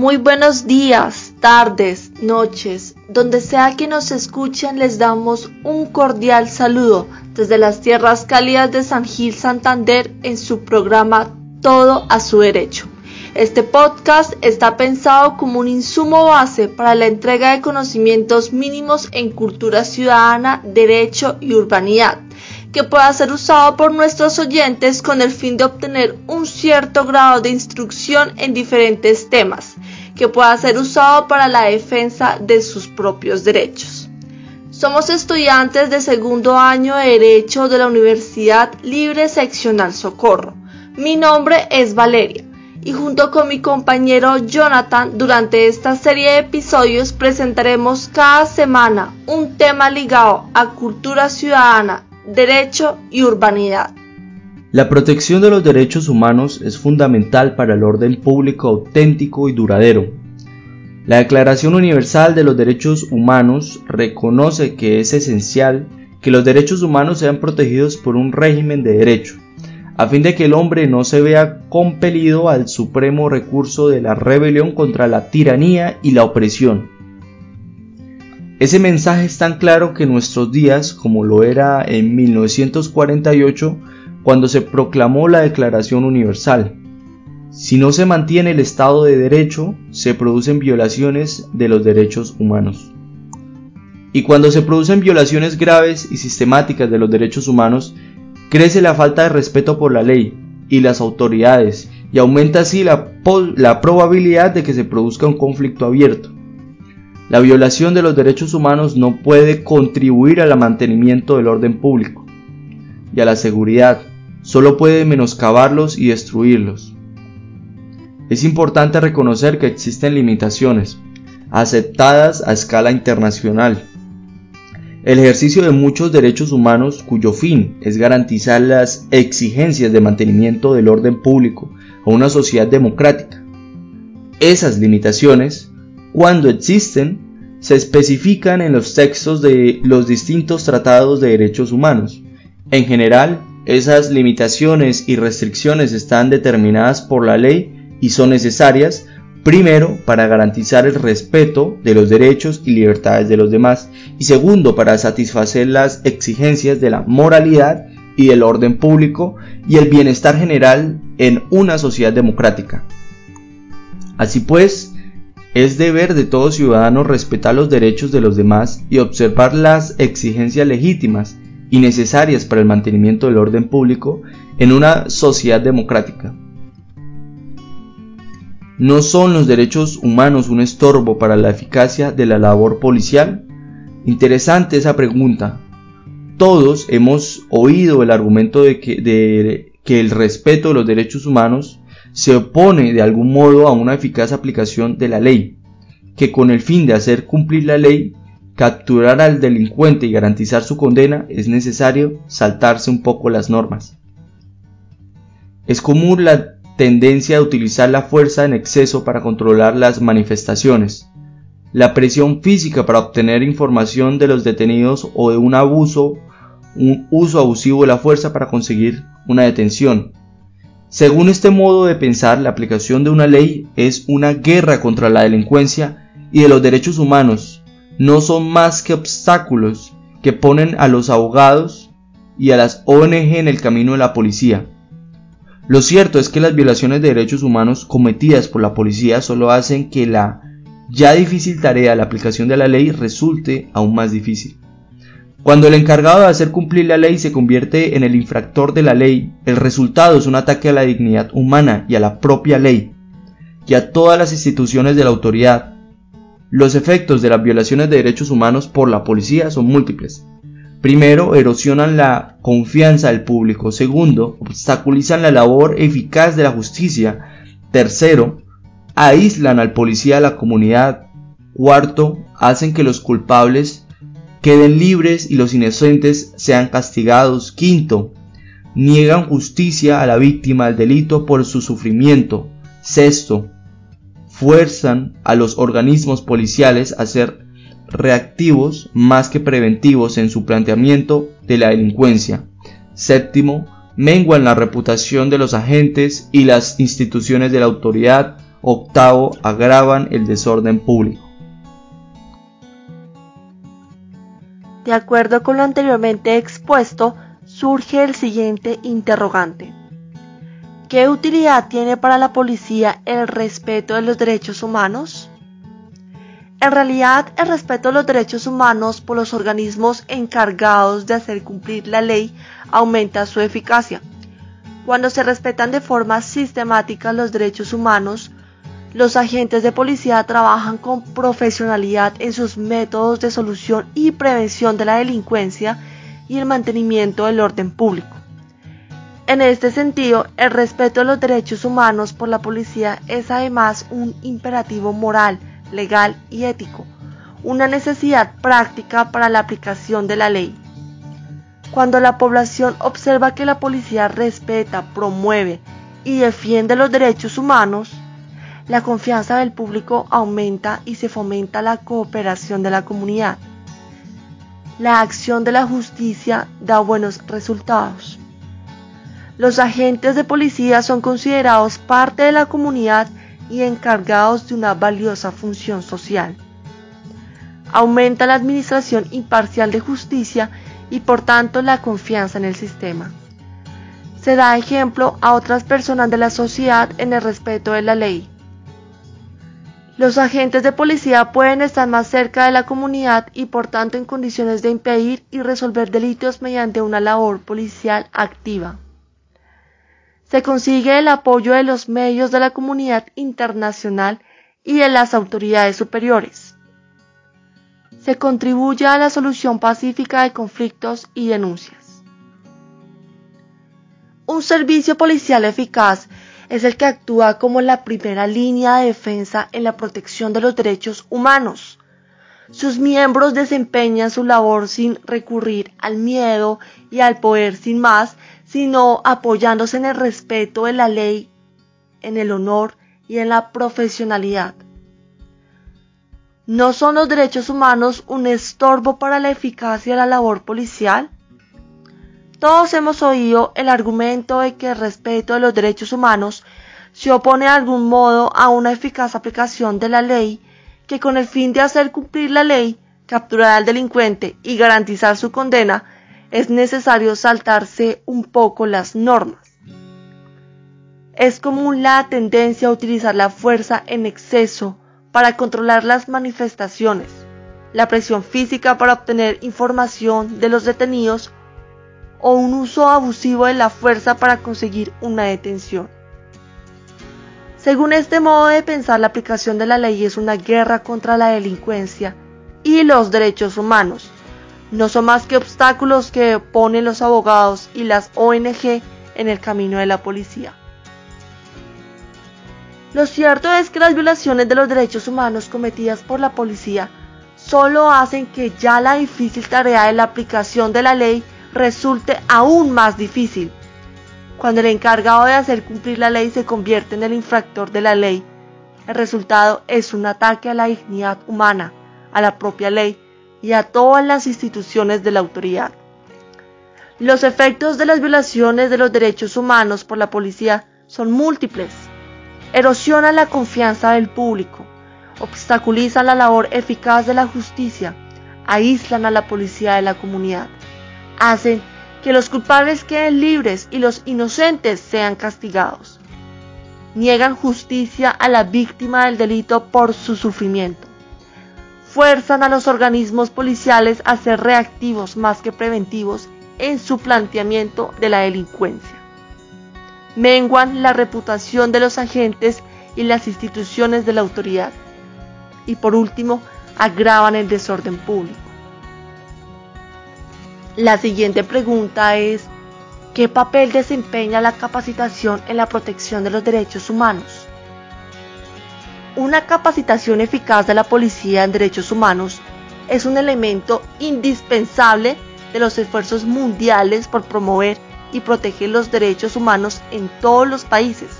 Muy buenos días, tardes, noches, donde sea que nos escuchen les damos un cordial saludo desde las tierras cálidas de San Gil Santander en su programa Todo a su derecho. Este podcast está pensado como un insumo base para la entrega de conocimientos mínimos en cultura ciudadana, derecho y urbanidad que pueda ser usado por nuestros oyentes con el fin de obtener un cierto grado de instrucción en diferentes temas, que pueda ser usado para la defensa de sus propios derechos. Somos estudiantes de segundo año de Derecho de la Universidad Libre Seccional Socorro. Mi nombre es Valeria y junto con mi compañero Jonathan durante esta serie de episodios presentaremos cada semana un tema ligado a cultura ciudadana derecho y urbanidad. La protección de los derechos humanos es fundamental para el orden público auténtico y duradero. La Declaración Universal de los Derechos Humanos reconoce que es esencial que los derechos humanos sean protegidos por un régimen de derecho, a fin de que el hombre no se vea compelido al supremo recurso de la rebelión contra la tiranía y la opresión. Ese mensaje es tan claro que en nuestros días, como lo era en 1948, cuando se proclamó la Declaración Universal. Si no se mantiene el Estado de Derecho, se producen violaciones de los derechos humanos. Y cuando se producen violaciones graves y sistemáticas de los derechos humanos, crece la falta de respeto por la ley y las autoridades y aumenta así la, la probabilidad de que se produzca un conflicto abierto. La violación de los derechos humanos no puede contribuir al mantenimiento del orden público y a la seguridad, solo puede menoscabarlos y destruirlos. Es importante reconocer que existen limitaciones, aceptadas a escala internacional. El ejercicio de muchos derechos humanos cuyo fin es garantizar las exigencias de mantenimiento del orden público a una sociedad democrática. Esas limitaciones cuando existen, se especifican en los textos de los distintos tratados de derechos humanos. En general, esas limitaciones y restricciones están determinadas por la ley y son necesarias, primero, para garantizar el respeto de los derechos y libertades de los demás, y segundo, para satisfacer las exigencias de la moralidad y del orden público y el bienestar general en una sociedad democrática. Así pues, es deber de todo ciudadano respetar los derechos de los demás y observar las exigencias legítimas y necesarias para el mantenimiento del orden público en una sociedad democrática. ¿No son los derechos humanos un estorbo para la eficacia de la labor policial? Interesante esa pregunta. Todos hemos oído el argumento de que, de que el respeto de los derechos humanos se opone de algún modo a una eficaz aplicación de la ley, que con el fin de hacer cumplir la ley, capturar al delincuente y garantizar su condena, es necesario saltarse un poco las normas. Es común la tendencia a utilizar la fuerza en exceso para controlar las manifestaciones, la presión física para obtener información de los detenidos o de un abuso, un uso abusivo de la fuerza para conseguir una detención, según este modo de pensar, la aplicación de una ley es una guerra contra la delincuencia y de los derechos humanos. No son más que obstáculos que ponen a los abogados y a las ONG en el camino de la policía. Lo cierto es que las violaciones de derechos humanos cometidas por la policía solo hacen que la ya difícil tarea de la aplicación de la ley resulte aún más difícil. Cuando el encargado de hacer cumplir la ley se convierte en el infractor de la ley, el resultado es un ataque a la dignidad humana y a la propia ley, y a todas las instituciones de la autoridad. Los efectos de las violaciones de derechos humanos por la policía son múltiples. Primero, erosionan la confianza del público. Segundo, obstaculizan la labor eficaz de la justicia. Tercero, aíslan al policía de la comunidad. Cuarto, hacen que los culpables queden libres y los inocentes sean castigados. Quinto, niegan justicia a la víctima del delito por su sufrimiento. Sexto, fuerzan a los organismos policiales a ser reactivos más que preventivos en su planteamiento de la delincuencia. Séptimo, menguan la reputación de los agentes y las instituciones de la autoridad. Octavo, agravan el desorden público. De acuerdo con lo anteriormente expuesto, surge el siguiente interrogante. ¿Qué utilidad tiene para la policía el respeto de los derechos humanos? En realidad, el respeto a los derechos humanos por los organismos encargados de hacer cumplir la ley aumenta su eficacia. Cuando se respetan de forma sistemática los derechos humanos, los agentes de policía trabajan con profesionalidad en sus métodos de solución y prevención de la delincuencia y el mantenimiento del orden público. En este sentido, el respeto a los derechos humanos por la policía es además un imperativo moral, legal y ético, una necesidad práctica para la aplicación de la ley. Cuando la población observa que la policía respeta, promueve y defiende los derechos humanos, la confianza del público aumenta y se fomenta la cooperación de la comunidad. La acción de la justicia da buenos resultados. Los agentes de policía son considerados parte de la comunidad y encargados de una valiosa función social. Aumenta la administración imparcial de justicia y por tanto la confianza en el sistema. Se da ejemplo a otras personas de la sociedad en el respeto de la ley. Los agentes de policía pueden estar más cerca de la comunidad y por tanto en condiciones de impedir y resolver delitos mediante una labor policial activa. Se consigue el apoyo de los medios de la comunidad internacional y de las autoridades superiores. Se contribuye a la solución pacífica de conflictos y denuncias. Un servicio policial eficaz es el que actúa como la primera línea de defensa en la protección de los derechos humanos. Sus miembros desempeñan su labor sin recurrir al miedo y al poder sin más, sino apoyándose en el respeto de la ley, en el honor y en la profesionalidad. ¿No son los derechos humanos un estorbo para la eficacia de la labor policial? Todos hemos oído el argumento de que el respeto de los derechos humanos se opone de algún modo a una eficaz aplicación de la ley que con el fin de hacer cumplir la ley, capturar al delincuente y garantizar su condena, es necesario saltarse un poco las normas. Es común la tendencia a utilizar la fuerza en exceso para controlar las manifestaciones, la presión física para obtener información de los detenidos o un uso abusivo de la fuerza para conseguir una detención. Según este modo de pensar, la aplicación de la ley es una guerra contra la delincuencia y los derechos humanos. No son más que obstáculos que ponen los abogados y las ONG en el camino de la policía. Lo cierto es que las violaciones de los derechos humanos cometidas por la policía solo hacen que ya la difícil tarea de la aplicación de la ley resulte aún más difícil. Cuando el encargado de hacer cumplir la ley se convierte en el infractor de la ley, el resultado es un ataque a la dignidad humana, a la propia ley y a todas las instituciones de la autoridad. Los efectos de las violaciones de los derechos humanos por la policía son múltiples. Erosionan la confianza del público, obstaculizan la labor eficaz de la justicia, aíslan a la policía de la comunidad hacen que los culpables queden libres y los inocentes sean castigados. Niegan justicia a la víctima del delito por su sufrimiento. Fuerzan a los organismos policiales a ser reactivos más que preventivos en su planteamiento de la delincuencia. Menguan la reputación de los agentes y las instituciones de la autoridad. Y por último, agravan el desorden público. La siguiente pregunta es, ¿qué papel desempeña la capacitación en la protección de los derechos humanos? Una capacitación eficaz de la policía en derechos humanos es un elemento indispensable de los esfuerzos mundiales por promover y proteger los derechos humanos en todos los países.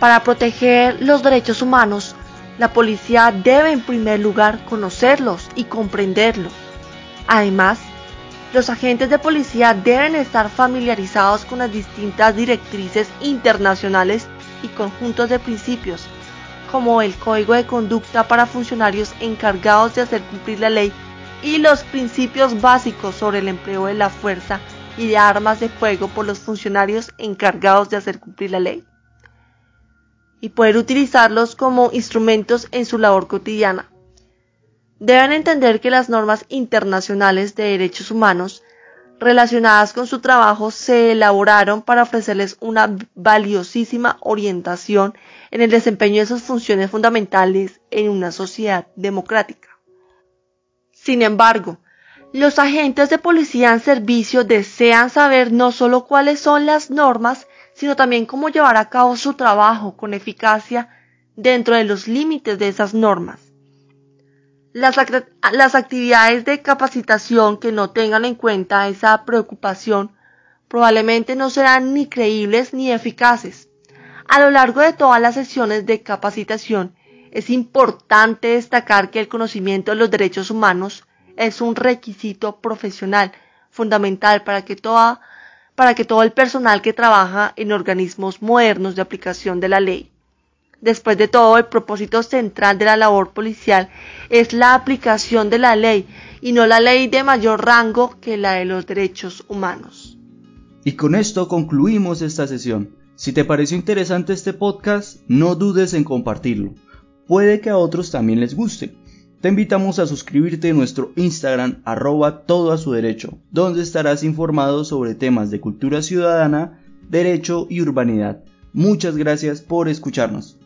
Para proteger los derechos humanos, la policía debe en primer lugar conocerlos y comprenderlos. Además, los agentes de policía deben estar familiarizados con las distintas directrices internacionales y conjuntos de principios, como el Código de Conducta para funcionarios encargados de hacer cumplir la ley y los principios básicos sobre el empleo de la fuerza y de armas de fuego por los funcionarios encargados de hacer cumplir la ley y poder utilizarlos como instrumentos en su labor cotidiana. Deben entender que las normas internacionales de derechos humanos relacionadas con su trabajo se elaboraron para ofrecerles una valiosísima orientación en el desempeño de sus funciones fundamentales en una sociedad democrática. Sin embargo, los agentes de policía en servicio desean saber no solo cuáles son las normas, sino también cómo llevar a cabo su trabajo con eficacia dentro de los límites de esas normas. Las, las, actividades de capacitación que no tengan en cuenta esa preocupación probablemente no serán ni creíbles ni eficaces. A lo largo de todas las sesiones de capacitación es importante destacar que el conocimiento de los derechos humanos es un requisito profesional fundamental para que toda para que todo el personal que trabaja en organismos modernos de aplicación de la ley. Después de todo, el propósito central de la labor policial es la aplicación de la ley y no la ley de mayor rango que la de los derechos humanos. Y con esto concluimos esta sesión. Si te pareció interesante este podcast, no dudes en compartirlo. Puede que a otros también les guste. Te invitamos a suscribirte en nuestro Instagram arroba todo a su derecho, donde estarás informado sobre temas de cultura ciudadana, derecho y urbanidad. Muchas gracias por escucharnos.